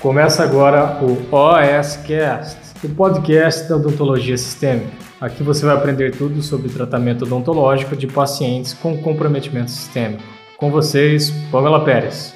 Começa agora o OSCast, o podcast da odontologia sistêmica. Aqui você vai aprender tudo sobre tratamento odontológico de pacientes com comprometimento sistêmico. Com vocês, Pamela Pérez.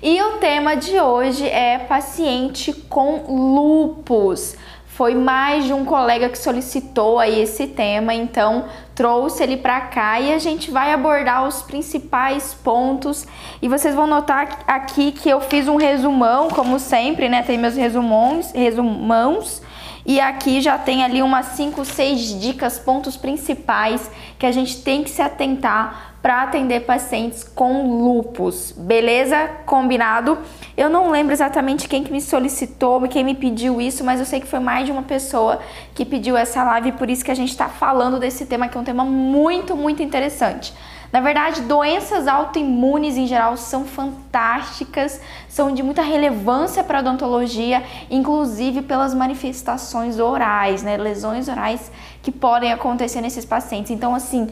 E o tema de hoje é paciente com lupus. Foi mais de um colega que solicitou aí esse tema, então trouxe ele para cá e a gente vai abordar os principais pontos. E vocês vão notar aqui que eu fiz um resumão, como sempre, né? Tem meus resumões, resumãos. E aqui já tem ali umas 5, 6 dicas, pontos principais que a gente tem que se atentar para atender pacientes com lupus. Beleza? Combinado? Eu não lembro exatamente quem que me solicitou, quem me pediu isso, mas eu sei que foi mais de uma pessoa que pediu essa live, por isso que a gente está falando desse tema, que é um tema muito, muito interessante. Na verdade, doenças autoimunes em geral são fantásticas, são de muita relevância para a odontologia, inclusive pelas manifestações orais, né? Lesões orais que podem acontecer nesses pacientes. Então, assim,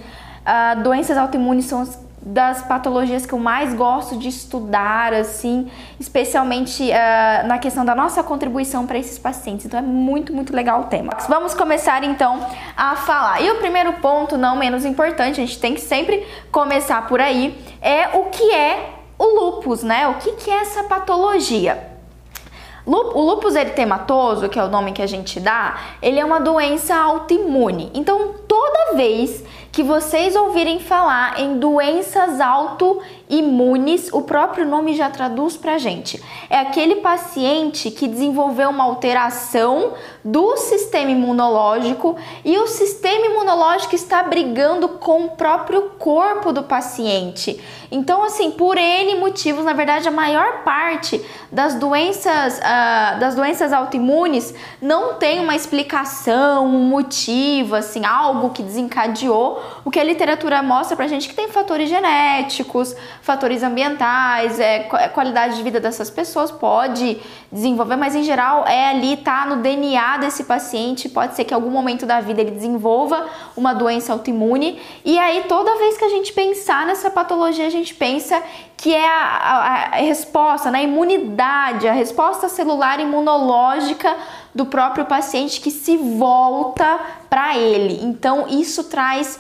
Uh, doenças autoimunes são as das patologias que eu mais gosto de estudar, assim, especialmente uh, na questão da nossa contribuição para esses pacientes. Então é muito, muito legal o tema. Vamos começar então a falar. E o primeiro ponto, não menos importante, a gente tem que sempre começar por aí, é o que é o lupus, né? O que, que é essa patologia? O lupus eritematoso, que é o nome que a gente dá, ele é uma doença autoimune. Então, toda vez que vocês ouvirem falar em doenças autoimunes, o próprio nome já traduz pra gente. É aquele paciente que desenvolveu uma alteração do sistema imunológico e o sistema imunológico está brigando com o próprio corpo do paciente. Então, assim, por N motivos, na verdade, a maior parte das doenças, uh, das doenças autoimunes não tem uma explicação, um motivo, assim, algo que desencadeou. O que a literatura mostra pra gente que tem fatores genéticos, fatores ambientais, é, qualidade de vida dessas pessoas pode desenvolver, mas em geral é ali, tá no DNA desse paciente. Pode ser que em algum momento da vida ele desenvolva uma doença autoimune. E aí, toda vez que a gente pensar nessa patologia, a gente pensa que é a, a, a resposta, na né, imunidade, a resposta celular imunológica do próprio paciente que se volta para ele. Então, isso traz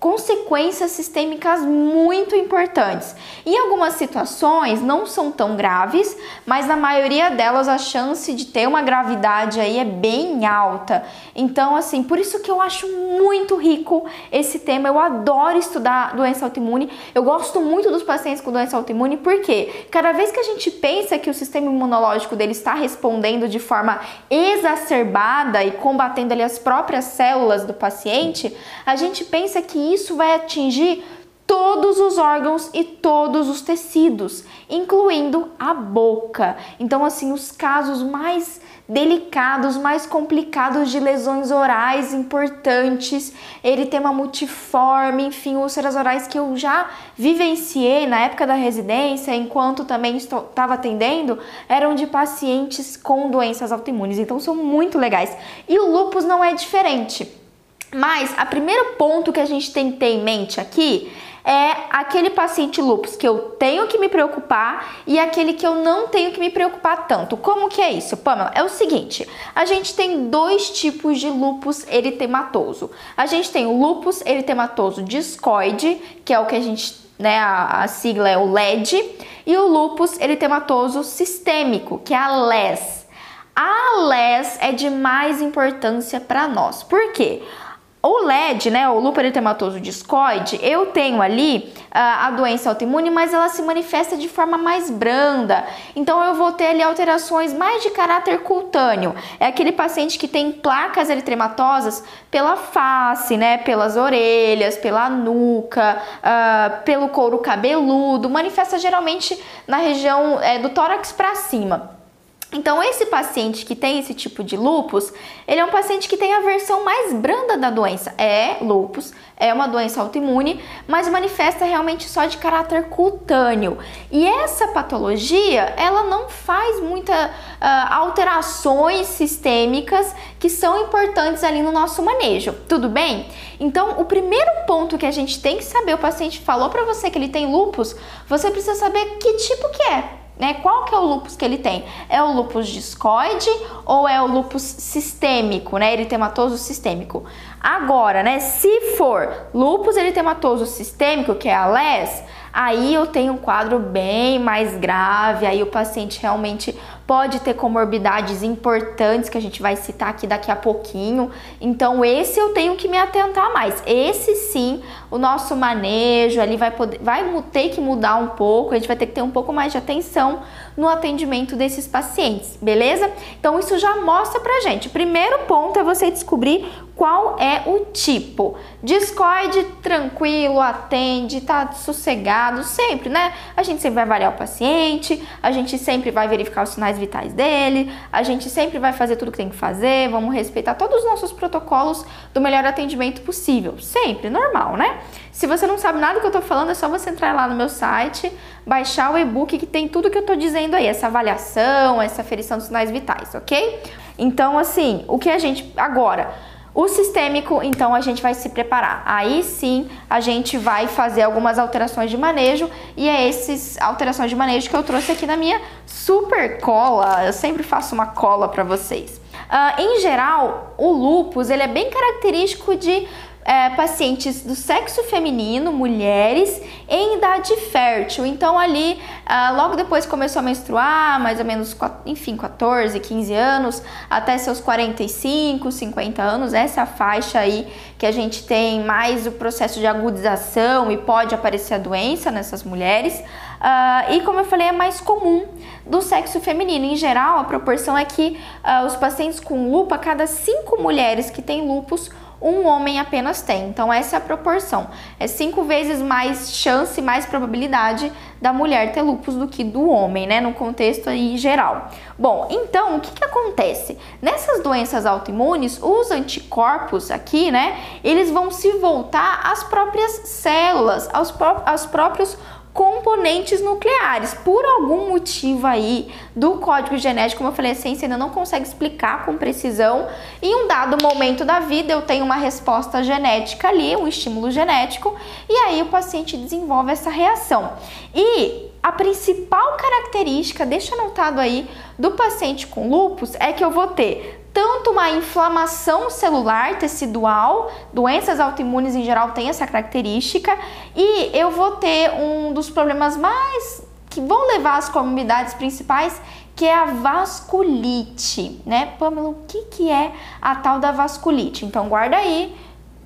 consequências sistêmicas muito importantes. Em algumas situações não são tão graves, mas na maioria delas a chance de ter uma gravidade aí é bem alta. Então, assim, por isso que eu acho muito rico esse tema. Eu adoro estudar doença autoimune. Eu gosto muito dos pacientes com doença autoimune porque cada vez que a gente pensa que o sistema imunológico dele está respondendo de forma exacerbada e combatendo ali as próprias células do paciente, a gente pensa que isso vai atingir todos os órgãos e todos os tecidos, incluindo a boca. Então, assim, os casos mais delicados, mais complicados de lesões orais importantes, eritema multiforme, enfim, úlceras orais que eu já vivenciei na época da residência, enquanto também estava atendendo, eram de pacientes com doenças autoimunes. Então, são muito legais. E o lupus não é diferente. Mas o primeiro ponto que a gente tem que ter em mente aqui é aquele paciente lupus que eu tenho que me preocupar e aquele que eu não tenho que me preocupar tanto. Como que é isso, Pamela? É o seguinte, a gente tem dois tipos de lupus eritematoso. A gente tem o lupus eritematoso discoide, que é o que a gente, né, a, a sigla é o LED, e o lupus eritematoso sistêmico, que é a LES. A LES é de mais importância para nós. Por quê? O LED, né, o lúpulo eritematoso discoide, eu tenho ali uh, a doença autoimune, mas ela se manifesta de forma mais branda. Então eu vou ter ali alterações mais de caráter cutâneo. É aquele paciente que tem placas eritematosas pela face, né, pelas orelhas, pela nuca, uh, pelo couro cabeludo, manifesta geralmente na região é, do tórax para cima. Então, esse paciente que tem esse tipo de lupus, ele é um paciente que tem a versão mais branda da doença. É lupus, é uma doença autoimune, mas manifesta realmente só de caráter cutâneo. E essa patologia, ela não faz muitas uh, alterações sistêmicas que são importantes ali no nosso manejo. Tudo bem? Então, o primeiro ponto que a gente tem que saber, o paciente falou para você que ele tem lupus, você precisa saber que tipo que é né? Qual que é o lupus que ele tem? É o lupus discoide ou é o lupus sistêmico, né? Eritematoso sistêmico. Agora, né, se for lupus eritematoso sistêmico, que é a LES, aí eu tenho um quadro bem mais grave, aí o paciente realmente pode ter comorbidades importantes que a gente vai citar aqui daqui a pouquinho. Então, esse eu tenho que me atentar mais. Esse sim, o nosso manejo ali vai poder, vai ter que mudar um pouco, a gente vai ter que ter um pouco mais de atenção no atendimento desses pacientes, beleza? Então, isso já mostra pra gente. O primeiro ponto é você descobrir qual é o tipo. Discoide, tranquilo, atende, tá sossegado, sempre, né? A gente sempre vai avaliar o paciente, a gente sempre vai verificar os sinais vitais dele, a gente sempre vai fazer tudo que tem que fazer, vamos respeitar todos os nossos protocolos do melhor atendimento possível. Sempre, normal, né? Se você não sabe nada do que eu tô falando, é só você entrar lá no meu site, baixar o e-book que tem tudo que eu tô dizendo aí, essa avaliação, essa aferição dos sinais vitais, ok? Então, assim, o que a gente. Agora o sistêmico, então a gente vai se preparar. Aí sim a gente vai fazer algumas alterações de manejo e é essas alterações de manejo que eu trouxe aqui na minha super cola. Eu sempre faço uma cola para vocês. Uh, em geral, o lupus ele é bem característico de é, pacientes do sexo feminino, mulheres, em idade fértil. Então, ali, ah, logo depois começou a menstruar, mais ou menos, enfim, 14, 15 anos, até seus 45, 50 anos, essa faixa aí que a gente tem mais o processo de agudização e pode aparecer a doença nessas mulheres. Uh, e como eu falei, é mais comum do sexo feminino. Em geral, a proporção é que uh, os pacientes com lupa, cada cinco mulheres que têm lupus, um homem apenas tem. Então, essa é a proporção. É cinco vezes mais chance, mais probabilidade da mulher ter lupus do que do homem, né? No contexto aí geral. Bom, então, o que, que acontece? Nessas doenças autoimunes, os anticorpos aqui, né? Eles vão se voltar às próprias células, aos, pró aos próprios componentes nucleares. Por algum motivo aí do código genético, como eu falei, a ciência ainda não consegue explicar com precisão. Em um dado momento da vida, eu tenho uma resposta genética ali, um estímulo genético, e aí o paciente desenvolve essa reação. E a principal característica, deixa anotado aí, do paciente com lupus é que eu vou ter tanto uma inflamação celular tecidual, doenças autoimunes em geral têm essa característica, e eu vou ter um dos problemas mais que vão levar às comorbidades principais, que é a vasculite, né? Pamela, o que, que é a tal da vasculite? Então guarda aí,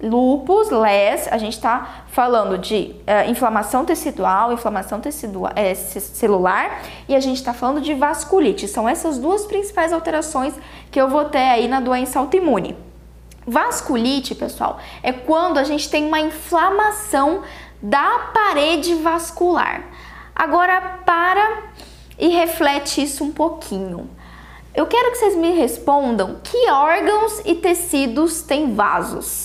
lupus, LES, a gente está falando de uh, inflamação tecidual, inflamação tecidual, é, celular e a gente está falando de vasculite. São essas duas principais alterações que eu vou ter aí na doença autoimune. Vasculite, pessoal, é quando a gente tem uma inflamação da parede vascular. Agora para e reflete isso um pouquinho. Eu quero que vocês me respondam que órgãos e tecidos têm vasos.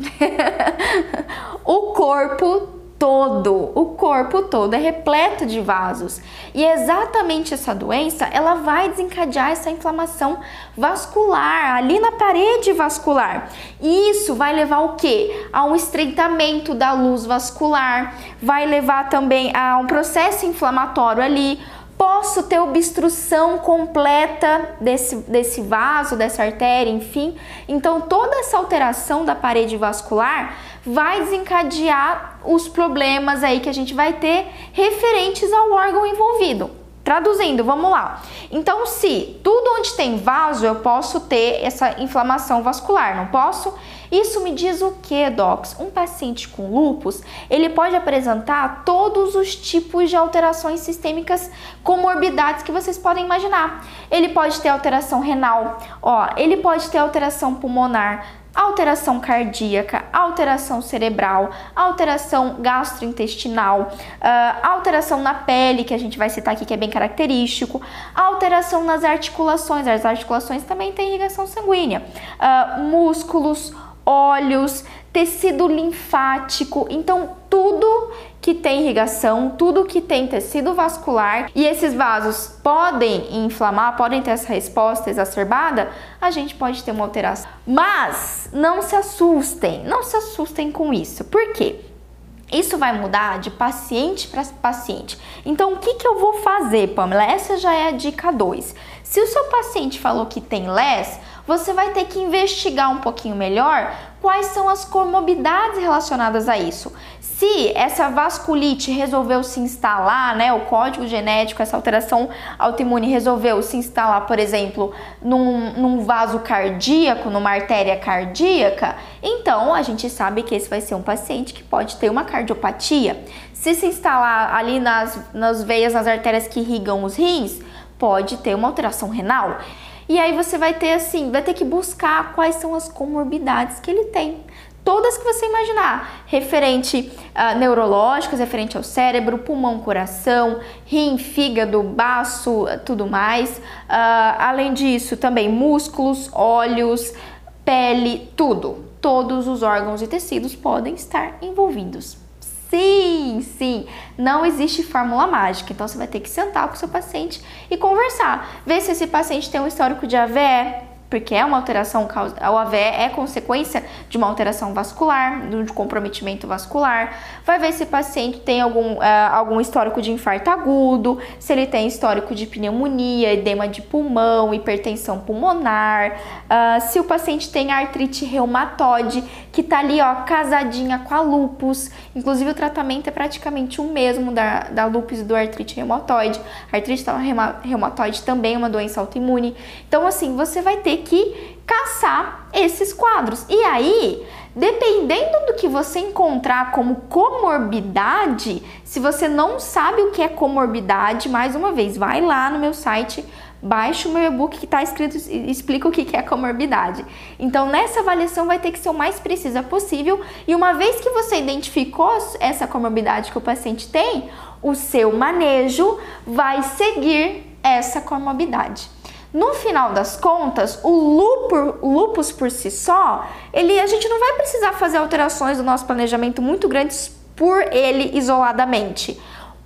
o corpo todo, o corpo todo é repleto de vasos. E exatamente essa doença, ela vai desencadear essa inflamação vascular ali na parede vascular. E isso vai levar o quê? A um estreitamento da luz vascular, vai levar também a um processo inflamatório ali, posso ter obstrução completa desse, desse vaso, dessa artéria, enfim. Então, toda essa alteração da parede vascular vai desencadear os problemas aí que a gente vai ter referentes ao órgão envolvido. Traduzindo, vamos lá. Então, se tudo onde tem vaso eu posso ter essa inflamação vascular, não posso? Isso me diz o que, docs? Um paciente com lupus, ele pode apresentar todos os tipos de alterações sistêmicas comorbidades que vocês podem imaginar. Ele pode ter alteração renal, ó, ele pode ter alteração pulmonar, alteração cardíaca, alteração cerebral, alteração gastrointestinal, uh, alteração na pele, que a gente vai citar aqui que é bem característico, alteração nas articulações, as articulações também têm irrigação sanguínea, uh, músculos, olhos, tecido linfático, então tudo que tem irrigação, tudo que tem tecido vascular e esses vasos podem inflamar, podem ter essa resposta exacerbada, a gente pode ter uma alteração. Mas não se assustem, não se assustem com isso. Por quê? Isso vai mudar de paciente para paciente. Então, o que, que eu vou fazer, Pamela? Essa já é a dica 2. Se o seu paciente falou que tem LES, você vai ter que investigar um pouquinho melhor quais são as comorbidades relacionadas a isso. Se essa vasculite resolveu se instalar, né, o código genético, essa alteração autoimune resolveu se instalar, por exemplo, num, num vaso cardíaco, numa artéria cardíaca, então a gente sabe que esse vai ser um paciente que pode ter uma cardiopatia. Se se instalar ali nas, nas veias, nas artérias que irrigam os rins, pode ter uma alteração renal. E aí você vai ter assim, vai ter que buscar quais são as comorbidades que ele tem. Todas que você imaginar, referente uh, neurológicas, referente ao cérebro, pulmão, coração, rim, fígado, baço, tudo mais. Uh, além disso, também músculos, olhos, pele, tudo. Todos os órgãos e tecidos podem estar envolvidos. Sim, sim, não existe fórmula mágica. Então você vai ter que sentar com o seu paciente e conversar, ver se esse paciente tem um histórico de AVE, porque é uma alteração, o AVE é consequência de uma alteração vascular, de comprometimento vascular. Vai ver se o paciente tem algum, uh, algum histórico de infarto agudo, se ele tem histórico de pneumonia, edema de pulmão, hipertensão pulmonar, uh, se o paciente tem artrite reumatoide, que tá ali, ó, casadinha com a lupus. Inclusive, o tratamento é praticamente o mesmo da, da lupus e do artrite reumatoide. A artrite reumatoide também é uma doença autoimune. Então, assim, você vai ter que caçar esses quadros. E aí, dependendo do que você encontrar como comorbidade, se você não sabe o que é comorbidade, mais uma vez, vai lá no meu site, baixa o meu e-book que está escrito, explica o que é comorbidade. Então, nessa avaliação vai ter que ser o mais precisa possível. E uma vez que você identificou essa comorbidade que o paciente tem, o seu manejo vai seguir essa comorbidade. No final das contas, o lupus, por si só, ele, a gente não vai precisar fazer alterações do nosso planejamento muito grandes por ele isoladamente.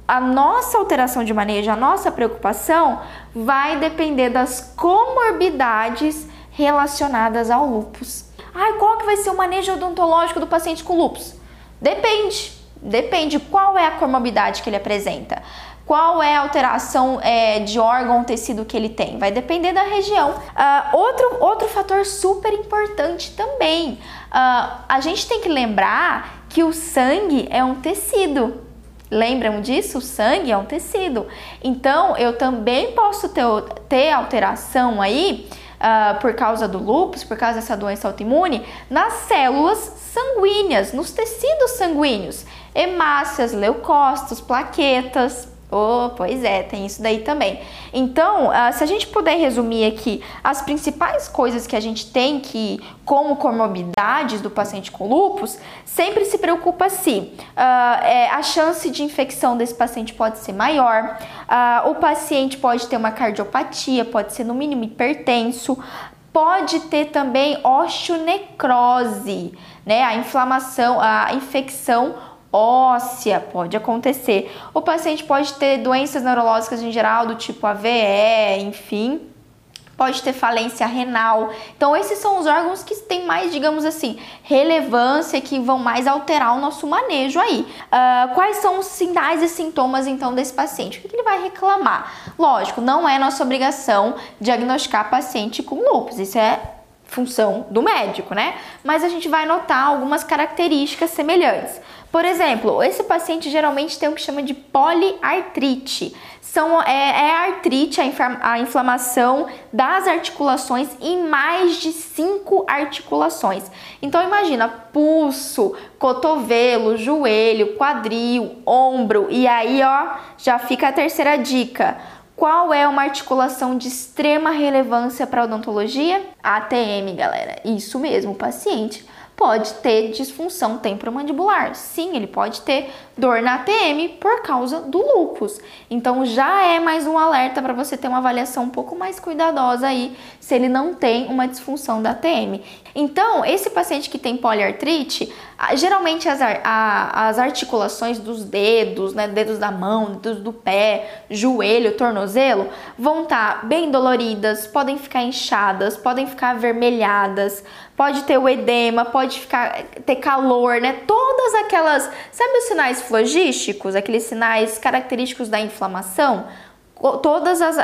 A nossa alteração de manejo, a nossa preocupação vai depender das comorbidades relacionadas ao lupus. Ai, qual que vai ser o manejo odontológico do paciente com lupus? Depende. Depende qual é a comorbidade que ele apresenta qual é a alteração é, de órgão ou tecido que ele tem. Vai depender da região. Uh, outro, outro fator super importante também. Uh, a gente tem que lembrar que o sangue é um tecido. Lembram disso? O sangue é um tecido. Então, eu também posso ter, ter alteração aí, uh, por causa do lúpus, por causa dessa doença autoimune, nas células sanguíneas, nos tecidos sanguíneos. Hemácias, leucócitos, plaquetas. Oh, pois é, tem isso daí também. Então, uh, se a gente puder resumir aqui as principais coisas que a gente tem que, como comorbidades do paciente com lupus, sempre se preocupa se uh, é, a chance de infecção desse paciente pode ser maior, uh, o paciente pode ter uma cardiopatia, pode ser no mínimo hipertenso, pode ter também osteonecrose, né? A inflamação, a infecção óssea pode acontecer. O paciente pode ter doenças neurológicas em geral, do tipo AVE, enfim. Pode ter falência renal. Então, esses são os órgãos que têm mais, digamos assim, relevância, que vão mais alterar o nosso manejo aí. Uh, quais são os sinais e sintomas, então, desse paciente? O que ele vai reclamar? Lógico, não é nossa obrigação diagnosticar paciente com lúpus. Isso é função do médico, né? Mas a gente vai notar algumas características semelhantes. Por exemplo, esse paciente geralmente tem o que chama de poliartrite. São, é, é artrite, a, a inflamação das articulações em mais de cinco articulações. Então imagina pulso, cotovelo, joelho, quadril, ombro e aí ó já fica a terceira dica. Qual é uma articulação de extrema relevância para a odontologia? ATM, galera. Isso mesmo, o paciente pode ter disfunção temporomandibular. Sim, ele pode ter dor na ATM por causa do lúpus. Então já é mais um alerta para você ter uma avaliação um pouco mais cuidadosa aí se ele não tem uma disfunção da ATM. Então, esse paciente que tem poliartrite, geralmente as, a, as articulações dos dedos, né, dedos da mão, dedos do pé, joelho, tornozelo, vão estar tá bem doloridas, podem ficar inchadas, podem ficar avermelhadas, pode ter o edema, pode ficar ter calor, né? Todas aquelas, sabe os sinais flogísticos, aqueles sinais característicos da inflamação? Todas as,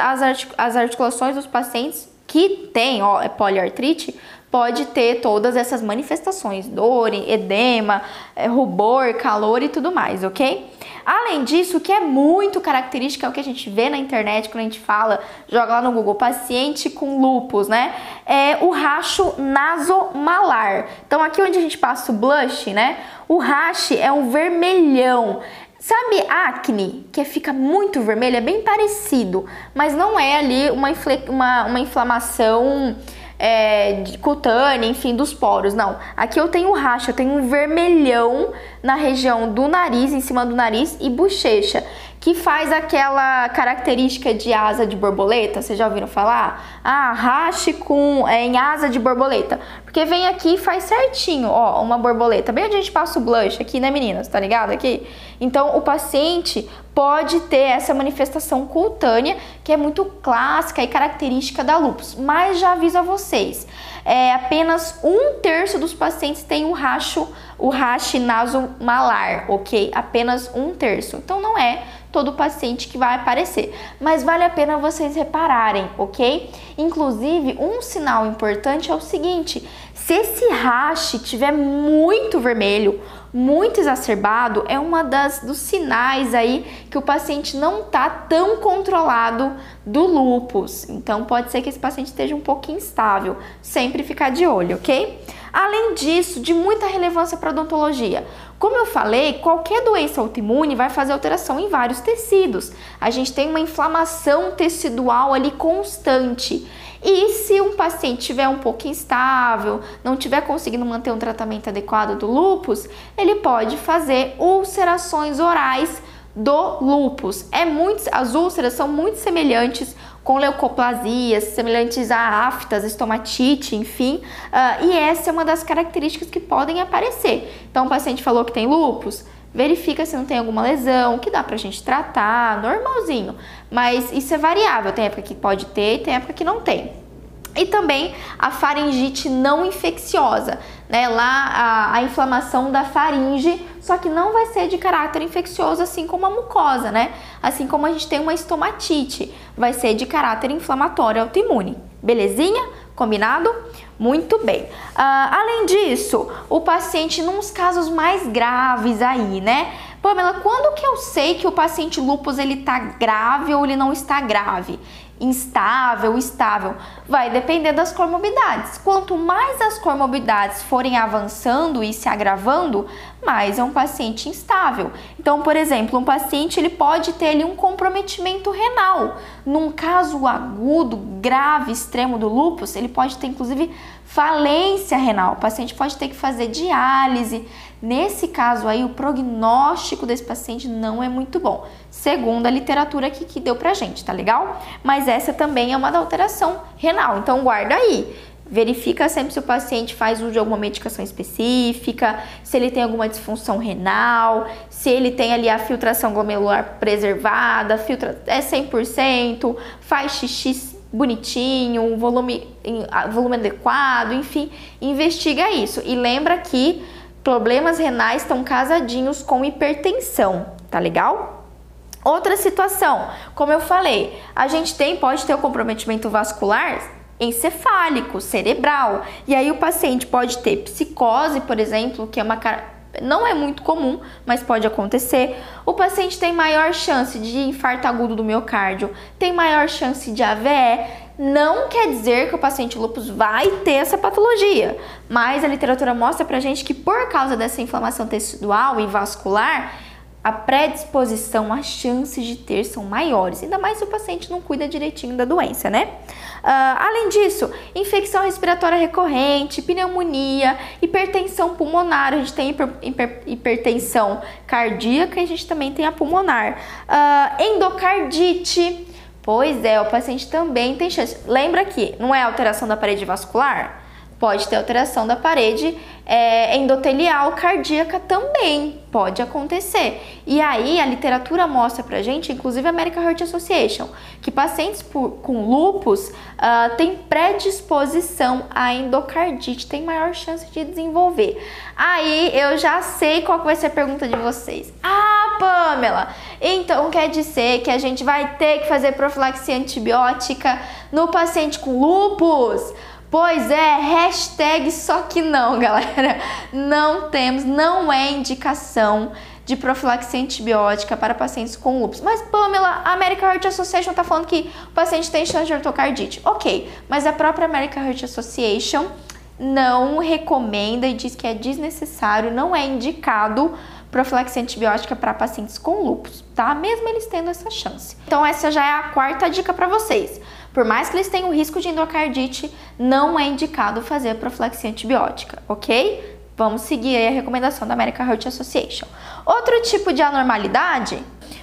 as articulações dos pacientes que têm ó, é poliartrite pode ter todas essas manifestações, dor, edema, é, rubor, calor e tudo mais, ok? Além disso, o que é muito característico é o que a gente vê na internet quando a gente fala, joga lá no Google, paciente com lupus, né? É o racho nasomalar. Então aqui onde a gente passa o blush, né? O rache é um vermelhão. Sabe acne, que fica muito vermelho? É bem parecido, mas não é ali uma, uma, uma inflamação é, cutânea, enfim, dos poros. Não. Aqui eu tenho racha, eu tenho um vermelhão na região do nariz, em cima do nariz e bochecha que faz aquela característica de asa de borboleta. Vocês já ouviram falar? Ah, rache com é, em asa de borboleta. Porque vem aqui e faz certinho, ó, uma borboleta. Bem onde a gente passa o blush aqui, né, meninas? Tá ligado aqui? Então, o paciente pode ter essa manifestação cutânea, que é muito clássica e característica da lúpus. Mas já aviso a vocês, é, apenas um terço dos pacientes tem o racho, o rache nasomalar, ok? Apenas um terço. Então, não é todo paciente que vai aparecer. Mas vale a pena vocês repararem, ok? Inclusive, um sinal importante é o seguinte: se esse rache tiver muito vermelho, muito exacerbado, é uma das dos sinais aí que o paciente não está tão controlado do lupus. Então pode ser que esse paciente esteja um pouco instável. Sempre ficar de olho, ok? Além disso, de muita relevância para odontologia. Como eu falei, qualquer doença autoimune vai fazer alteração em vários tecidos. A gente tem uma inflamação tecidual ali constante. E se um paciente tiver um pouco instável, não tiver conseguindo manter um tratamento adequado do lupus, ele pode fazer ulcerações orais do lupus. É muito, as úlceras são muito semelhantes com leucoplasias, semelhantes a aftas, estomatite, enfim. Uh, e essa é uma das características que podem aparecer. Então, o paciente falou que tem lupus, verifica se não tem alguma lesão, que dá pra gente tratar, normalzinho. Mas isso é variável, tem época que pode ter e tem época que não tem. E também a faringite não infecciosa, né? Lá a, a, inflamação da faringe, só que não vai ser de caráter infeccioso, assim como a mucosa, né? Assim como a gente tem uma estomatite, vai ser de caráter inflamatório autoimune. Belezinha? Combinado? Muito bem. Uh, além disso, o paciente, nos casos mais graves aí, né? Pamela, quando que eu sei que o paciente lupus ele tá grave ou ele não está grave? instável, estável, vai depender das comorbidades. Quanto mais as comorbidades forem avançando e se agravando, mais é um paciente instável. Então, por exemplo, um paciente ele pode ter ali um comprometimento renal. Num caso agudo, grave, extremo do lúpus, ele pode ter inclusive falência renal. O paciente pode ter que fazer diálise. Nesse caso aí, o prognóstico desse paciente não é muito bom, segundo a literatura aqui que deu pra gente, tá legal? Mas essa também é uma alteração renal, então guarda aí. Verifica sempre se o paciente faz uso de alguma medicação específica, se ele tem alguma disfunção renal, se ele tem ali a filtração glomerular preservada, filtra é 100%, faz xixi bonitinho, volume, volume adequado, enfim, investiga isso. E lembra que problemas renais estão casadinhos com hipertensão, tá legal? Outra situação, como eu falei, a gente tem, pode ter o comprometimento vascular encefálico, cerebral. E aí o paciente pode ter psicose, por exemplo, que é uma não é muito comum, mas pode acontecer. O paciente tem maior chance de infarto agudo do miocárdio, tem maior chance de AVE. Não quer dizer que o paciente lupus vai ter essa patologia, mas a literatura mostra pra gente que por causa dessa inflamação tecidual e vascular, a predisposição, as chances de ter são maiores, ainda mais se o paciente não cuida direitinho da doença, né? Uh, além disso, infecção respiratória recorrente, pneumonia, hipertensão pulmonar, a gente tem hiper, hiper, hipertensão cardíaca e a gente também tem a pulmonar. Uh, endocardite, pois é, o paciente também tem chance. Lembra que não é alteração da parede vascular? Pode ter alteração da parede é, endotelial cardíaca também, pode acontecer. E aí a literatura mostra pra gente, inclusive a American Heart Association, que pacientes por, com lupus uh, têm predisposição à endocardite, tem maior chance de desenvolver. Aí eu já sei qual vai ser a pergunta de vocês. Ah, Pamela, então quer dizer que a gente vai ter que fazer profilaxia antibiótica no paciente com lupus? Pois é, hashtag só que não, galera. Não temos, não é indicação de profilaxia antibiótica para pacientes com lúpus. Mas, Pamela, a American Heart Association está falando que o paciente tem chance de ortocardite. Ok, mas a própria American Heart Association não recomenda e diz que é desnecessário, não é indicado profilaxia antibiótica para pacientes com lúpus, tá? Mesmo eles tendo essa chance. Então, essa já é a quarta dica para vocês. Por mais que eles tenham risco de endocardite, não é indicado fazer profilaxia antibiótica, ok? Vamos seguir a recomendação da American Heart Association. Outro tipo de anormalidade,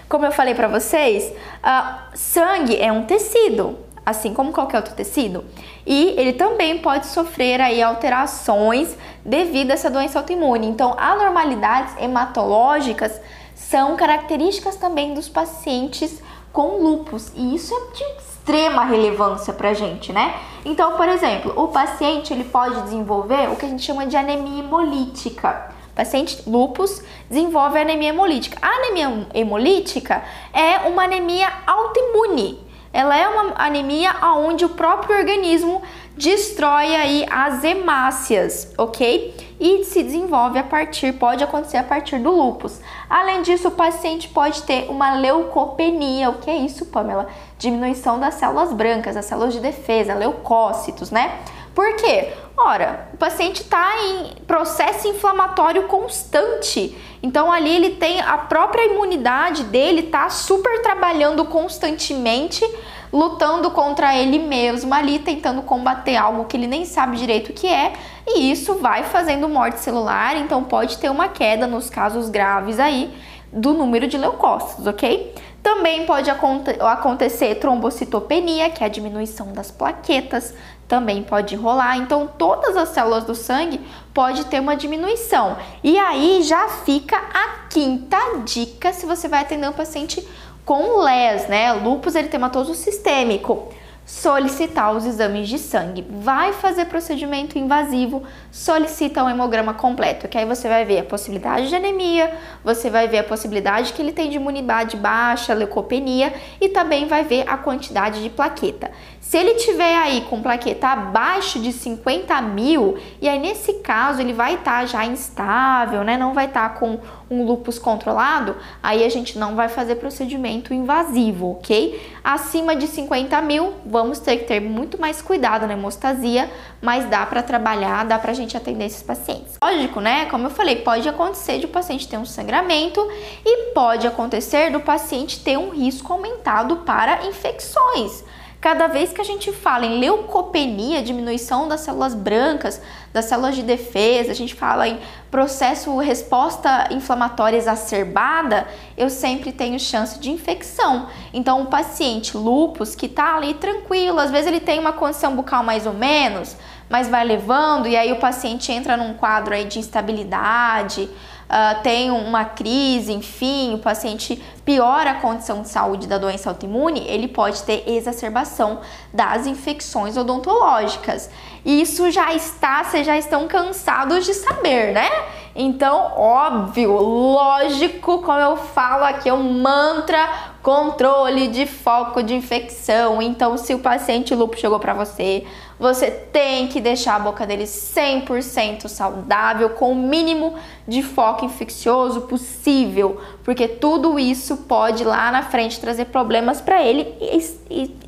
como eu falei para vocês, uh, sangue é um tecido, assim como qualquer outro tecido, e ele também pode sofrer aí alterações devido a essa doença autoimune. Então, anormalidades hematológicas são características também dos pacientes com lupus, e isso é de extrema relevância pra gente, né? Então, por exemplo, o paciente ele pode desenvolver o que a gente chama de anemia hemolítica. O paciente lupus desenvolve anemia hemolítica. A anemia hemolítica é uma anemia autoimune. Ela é uma anemia onde o próprio organismo destrói aí as hemácias, ok? E se desenvolve a partir, pode acontecer a partir do lúpus. Além disso, o paciente pode ter uma leucopenia. O que é isso, Pamela? Diminuição das células brancas, as células de defesa, leucócitos, né? Por quê? Ora, o paciente está em processo inflamatório constante. Então ali ele tem a própria imunidade dele tá super trabalhando constantemente lutando contra ele mesmo ali, tentando combater algo que ele nem sabe direito o que é, e isso vai fazendo morte celular, então pode ter uma queda nos casos graves aí do número de leucócitos, ok? Também pode acontecer trombocitopenia, que é a diminuição das plaquetas, também pode rolar. Então, todas as células do sangue pode ter uma diminuição. E aí já fica a quinta dica se você vai atender um paciente com LES, né? Lúpus eritematoso sistêmico solicitar os exames de sangue. Vai fazer procedimento invasivo, solicita um hemograma completo, que aí você vai ver a possibilidade de anemia, você vai ver a possibilidade que ele tem de imunidade baixa, leucopenia e também vai ver a quantidade de plaqueta. Se ele tiver aí com plaqueta abaixo de 50 mil, e aí nesse caso ele vai estar tá já instável, né? Não vai estar tá com um lupus controlado, aí a gente não vai fazer procedimento invasivo, ok? Acima de 50 mil, vamos ter que ter muito mais cuidado na hemostasia, mas dá para trabalhar, dá pra gente atender esses pacientes. Lógico, né? Como eu falei, pode acontecer de o paciente ter um sangramento e pode acontecer do paciente ter um risco aumentado para infecções. Cada vez que a gente fala em leucopenia, diminuição das células brancas, das células de defesa, a gente fala em processo resposta inflamatória exacerbada, eu sempre tenho chance de infecção. Então, o paciente lupus que tá ali tranquilo, às vezes ele tem uma condição bucal mais ou menos, mas vai levando e aí o paciente entra num quadro aí de instabilidade, uh, tem uma crise, enfim, o paciente piora a condição de saúde da doença autoimune, ele pode ter exacerbação das infecções odontológicas. Isso já está, vocês já estão cansados de saber, né? Então, óbvio, lógico, como eu falo aqui, é um mantra controle de foco de infecção. Então, se o paciente lúpus chegou para você, você tem que deixar a boca dele 100% saudável, com o mínimo de foco infeccioso possível, porque tudo isso pode lá na frente trazer problemas para ele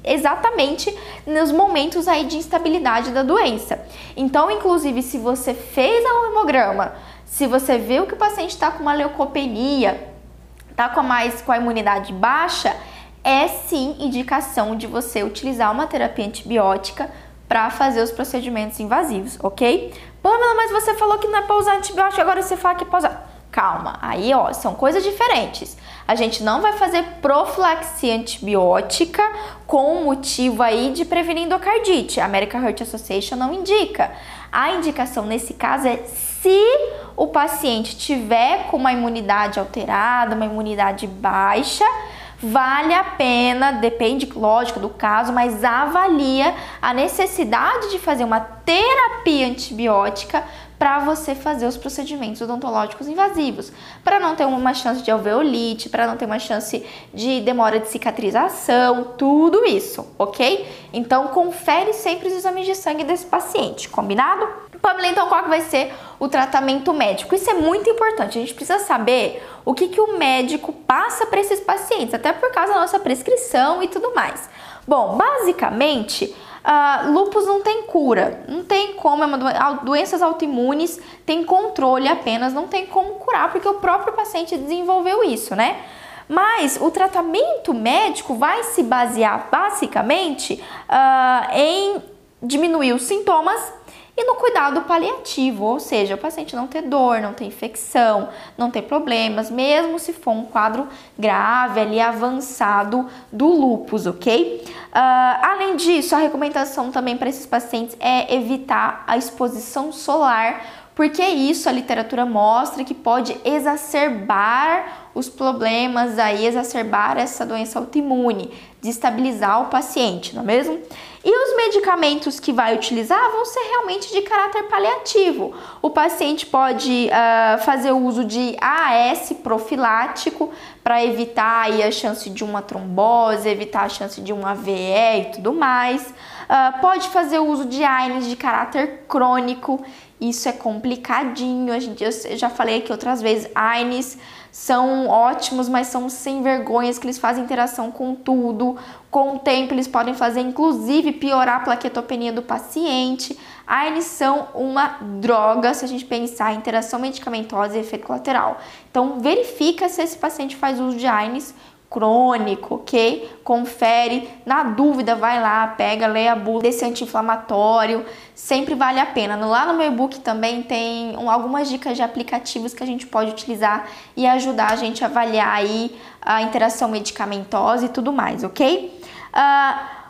exatamente nos momentos aí de instabilidade da doença. Então, inclusive, se você fez um hemograma, se você viu que o paciente está com uma leucopenia, está com a mais com a imunidade baixa, é sim indicação de você utilizar uma terapia antibiótica para fazer os procedimentos invasivos, ok? Pamela, mas você falou que não é para usar antibiótico, agora você fala que é usar. Calma, aí ó, são coisas diferentes. A gente não vai fazer profilaxia antibiótica com o motivo aí de prevenir endocardite. A American Heart Association não indica. A indicação nesse caso é se o paciente tiver com uma imunidade alterada, uma imunidade baixa, vale a pena, depende, lógico, do caso, mas avalia a necessidade de fazer uma terapia antibiótica para você fazer os procedimentos odontológicos invasivos, para não ter uma chance de alveolite, para não ter uma chance de demora de cicatrização, tudo isso, ok? Então confere sempre os exames de sangue desse paciente, combinado? Pamela, então qual que vai ser o tratamento médico? Isso é muito importante, a gente precisa saber o que, que o médico passa para esses pacientes, até por causa da nossa prescrição e tudo mais. Bom, basicamente, Uh, lupus não tem cura, não tem como, é uma do... doenças autoimunes tem controle apenas, não tem como curar, porque o próprio paciente desenvolveu isso, né? Mas o tratamento médico vai se basear basicamente uh, em diminuir os sintomas e no cuidado paliativo, ou seja, o paciente não ter dor, não ter infecção, não ter problemas, mesmo se for um quadro grave ali avançado do lupus, ok? Uh, além disso, a recomendação também para esses pacientes é evitar a exposição solar, porque isso a literatura mostra que pode exacerbar os problemas aí, exacerbar essa doença autoimune, destabilizar o paciente, não é mesmo? E os medicamentos que vai utilizar vão ser realmente de caráter paliativo. O paciente pode uh, fazer uso de AS profilático para evitar aí a chance de uma trombose, evitar a chance de um AVE e tudo mais. Uh, pode fazer uso de AINES de caráter crônico, isso é complicadinho. A gente, eu já falei aqui outras vezes, AINES são ótimos, mas são sem vergonhas, que eles fazem interação com tudo. Com o tempo, eles podem fazer, inclusive, piorar a plaquetopenia do paciente. A AINES são uma droga, se a gente pensar em interação medicamentosa e efeito colateral. Então, verifica se esse paciente faz uso de AINES crônico, ok? Confere, na dúvida vai lá, pega, lê a bula desse anti-inflamatório, sempre vale a pena. Lá no meu e-book também tem algumas dicas de aplicativos que a gente pode utilizar e ajudar a gente a avaliar aí a interação medicamentosa e tudo mais, ok? Uh,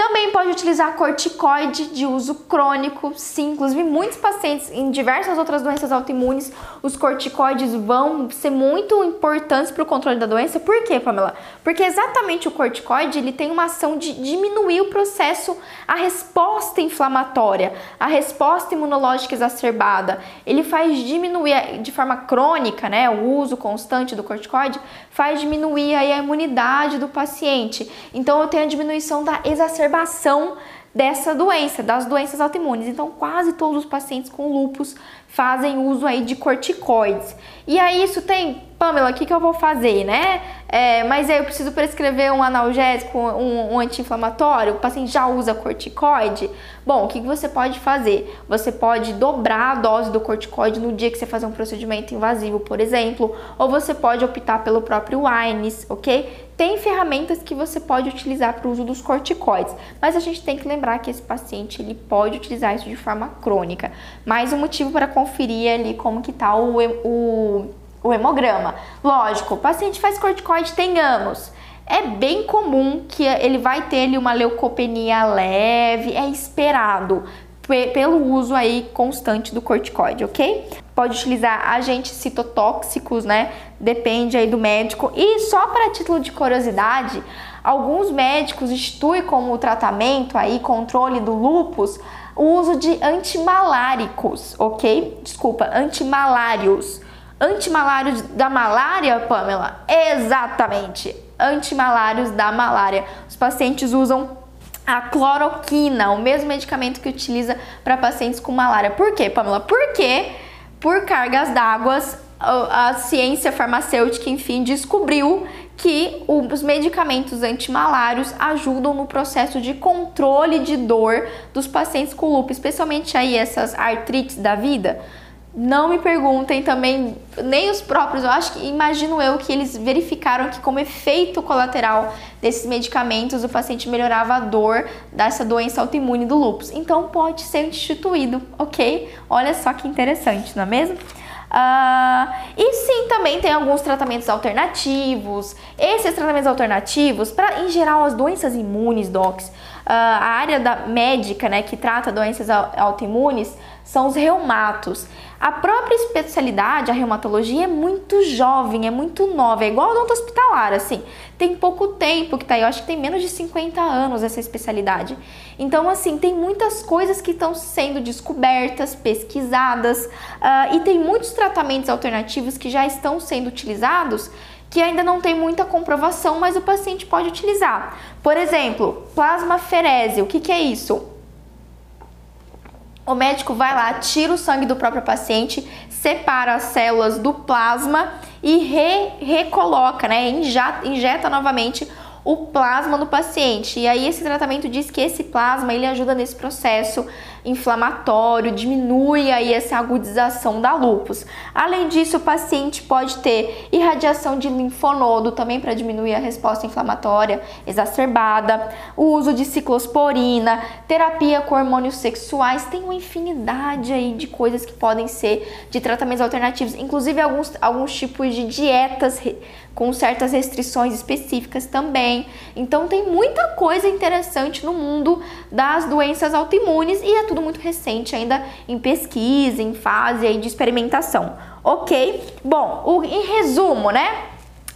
também pode utilizar corticoide de uso crônico, sim, inclusive muitos pacientes em diversas outras doenças autoimunes, os corticoides vão ser muito importantes para o controle da doença. Por quê, Pamela? Porque exatamente o corticoide ele tem uma ação de diminuir o processo, a resposta inflamatória, a resposta imunológica exacerbada. Ele faz diminuir de forma crônica, né, o uso constante do corticoide faz diminuir aí a imunidade do paciente. Então eu tenho a diminuição da exacerbação dessa doença, das doenças autoimunes. Então quase todos os pacientes com lupus fazem uso aí de corticoides. E aí isso tem, Pamela, o que, que eu vou fazer, né? É, mas aí eu preciso prescrever um analgésico, um, um anti-inflamatório, o paciente já usa corticoide. Bom, o que, você pode fazer? Você pode dobrar a dose do corticoide no dia que você fazer um procedimento invasivo, por exemplo, ou você pode optar pelo próprio AINES, ok? Tem ferramentas que você pode utilizar para o uso dos corticoides, mas a gente tem que lembrar que esse paciente ele pode utilizar isso de forma crônica. Mais um motivo para conferir ali como que tá o, o, o hemograma. Lógico, o paciente faz corticoide tem anos. É bem comum que ele vai ter ali uma leucopenia leve, é esperado pelo uso aí constante do corticoide, ok? Pode utilizar agentes citotóxicos, né? Depende aí do médico. E só para título de curiosidade, alguns médicos instituem como tratamento aí controle do lupus o uso de antimaláricos, ok? Desculpa, antimalários. Antimalários da malária, Pamela? Exatamente, antimalários da malária. Os pacientes usam a cloroquina, o mesmo medicamento que utiliza para pacientes com malária. Por quê, Pamela? Porque por cargas d'água a ciência farmacêutica, enfim, descobriu que os medicamentos antimalários ajudam no processo de controle de dor dos pacientes com lúpus, especialmente aí essas artrites da vida. Não me perguntem também, nem os próprios, eu acho que imagino eu que eles verificaram que como efeito colateral desses medicamentos o paciente melhorava a dor dessa doença autoimune do lúpus. Então pode ser instituído, ok? Olha só que interessante, não é mesmo? Uh, e sim, também tem alguns tratamentos alternativos. Esses tratamentos alternativos, para em geral as doenças imunes, docs, uh, a área da médica, né, que trata doenças autoimunes, são os reumatos. A própria especialidade, a reumatologia, é muito jovem, é muito nova, é igual a odonto hospitalar, assim. Tem pouco tempo que tá aí, eu acho que tem menos de 50 anos essa especialidade. Então, assim, tem muitas coisas que estão sendo descobertas, pesquisadas, uh, e tem muitos tratamentos alternativos que já estão sendo utilizados que ainda não tem muita comprovação, mas o paciente pode utilizar. Por exemplo, plasmaferese, o que, que é isso? O médico vai lá, tira o sangue do próprio paciente, separa as células do plasma e re, recoloca, né? Injeta, injeta novamente o plasma no paciente. E aí esse tratamento diz que esse plasma ele ajuda nesse processo inflamatório, diminui aí essa agudização da lupus. Além disso, o paciente pode ter irradiação de linfonodo também para diminuir a resposta inflamatória exacerbada, o uso de ciclosporina, terapia com hormônios sexuais, tem uma infinidade aí de coisas que podem ser de tratamentos alternativos, inclusive alguns, alguns tipos de dietas com certas restrições específicas também. Então tem muita coisa interessante no mundo das doenças autoimunes e é tudo muito recente, ainda em pesquisa, em fase aí de experimentação. Ok? Bom, o, em resumo, né?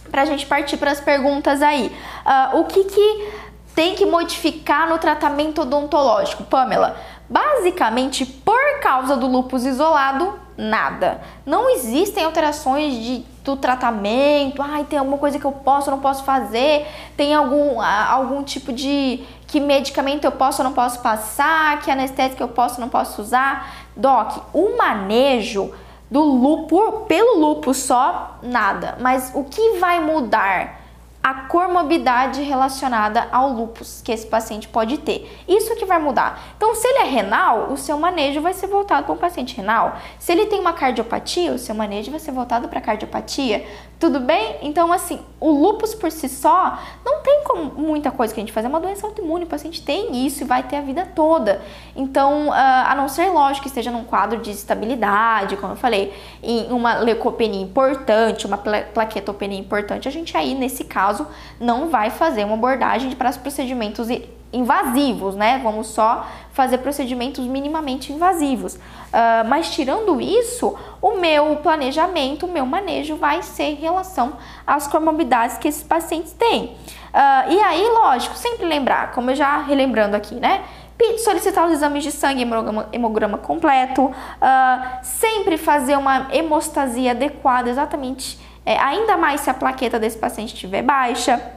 Para a gente partir para as perguntas aí. Uh, o que, que tem que modificar no tratamento odontológico, Pamela? Basicamente, por causa do lúpus isolado, nada. Não existem alterações de, do tratamento, ai, tem alguma coisa que eu posso ou não posso fazer, tem algum, algum tipo de que medicamento eu posso ou não posso passar, que anestésico eu posso ou não posso usar. Doc, o manejo do lúpulo, pelo lúpulo só, nada. Mas o que vai mudar? A comorbidade relacionada ao lúpus que esse paciente pode ter. Isso que vai mudar. Então, se ele é renal, o seu manejo vai ser voltado para um paciente renal. Se ele tem uma cardiopatia, o seu manejo vai ser voltado para cardiopatia. Tudo bem? Então, assim, o lúpus por si só não tem como, muita coisa que a gente fazer. É uma doença autoimune, o paciente tem isso e vai ter a vida toda. Então, uh, a não ser lógico que esteja num quadro de estabilidade, como eu falei, em uma leucopenia importante, uma plaquetopenia importante, a gente aí, nesse caso, não vai fazer uma abordagem para os procedimentos invasivos, né? Vamos só fazer procedimentos minimamente invasivos. Uh, mas tirando isso, o meu planejamento, o meu manejo vai ser em relação às comorbidades que esses pacientes têm. Uh, e aí, lógico, sempre lembrar, como eu já relembrando aqui, né? solicitar os exames de sangue, hemograma, hemograma completo, uh, sempre fazer uma hemostasia adequada, exatamente, é, ainda mais se a plaqueta desse paciente estiver baixa.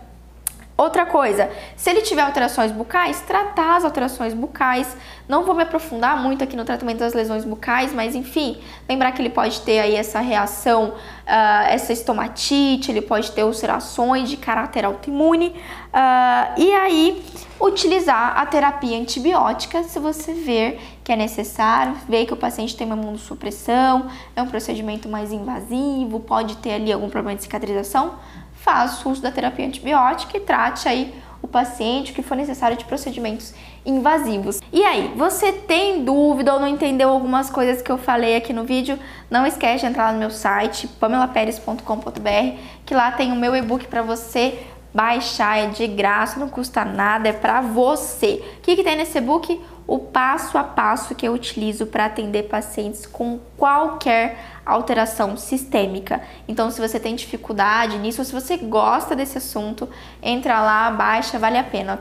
Outra coisa, se ele tiver alterações bucais, tratar as alterações bucais. Não vou me aprofundar muito aqui no tratamento das lesões bucais, mas enfim, lembrar que ele pode ter aí essa reação, uh, essa estomatite, ele pode ter ulcerações de caráter autoimune. Uh, e aí, utilizar a terapia antibiótica se você ver que é necessário, ver que o paciente tem uma imunossupressão, é um procedimento mais invasivo, pode ter ali algum problema de cicatrização faça uso da terapia antibiótica e trate aí o paciente, o que for necessário de procedimentos invasivos. E aí, você tem dúvida ou não entendeu algumas coisas que eu falei aqui no vídeo? Não esquece de entrar lá no meu site, pamelaperes.com.br, que lá tem o meu e-book para você baixar, é de graça, não custa nada, é para você. O que, que tem nesse e-book? O passo a passo que eu utilizo para atender pacientes com qualquer alteração sistêmica. Então, se você tem dificuldade nisso, se você gosta desse assunto, entra lá, baixa, vale a pena.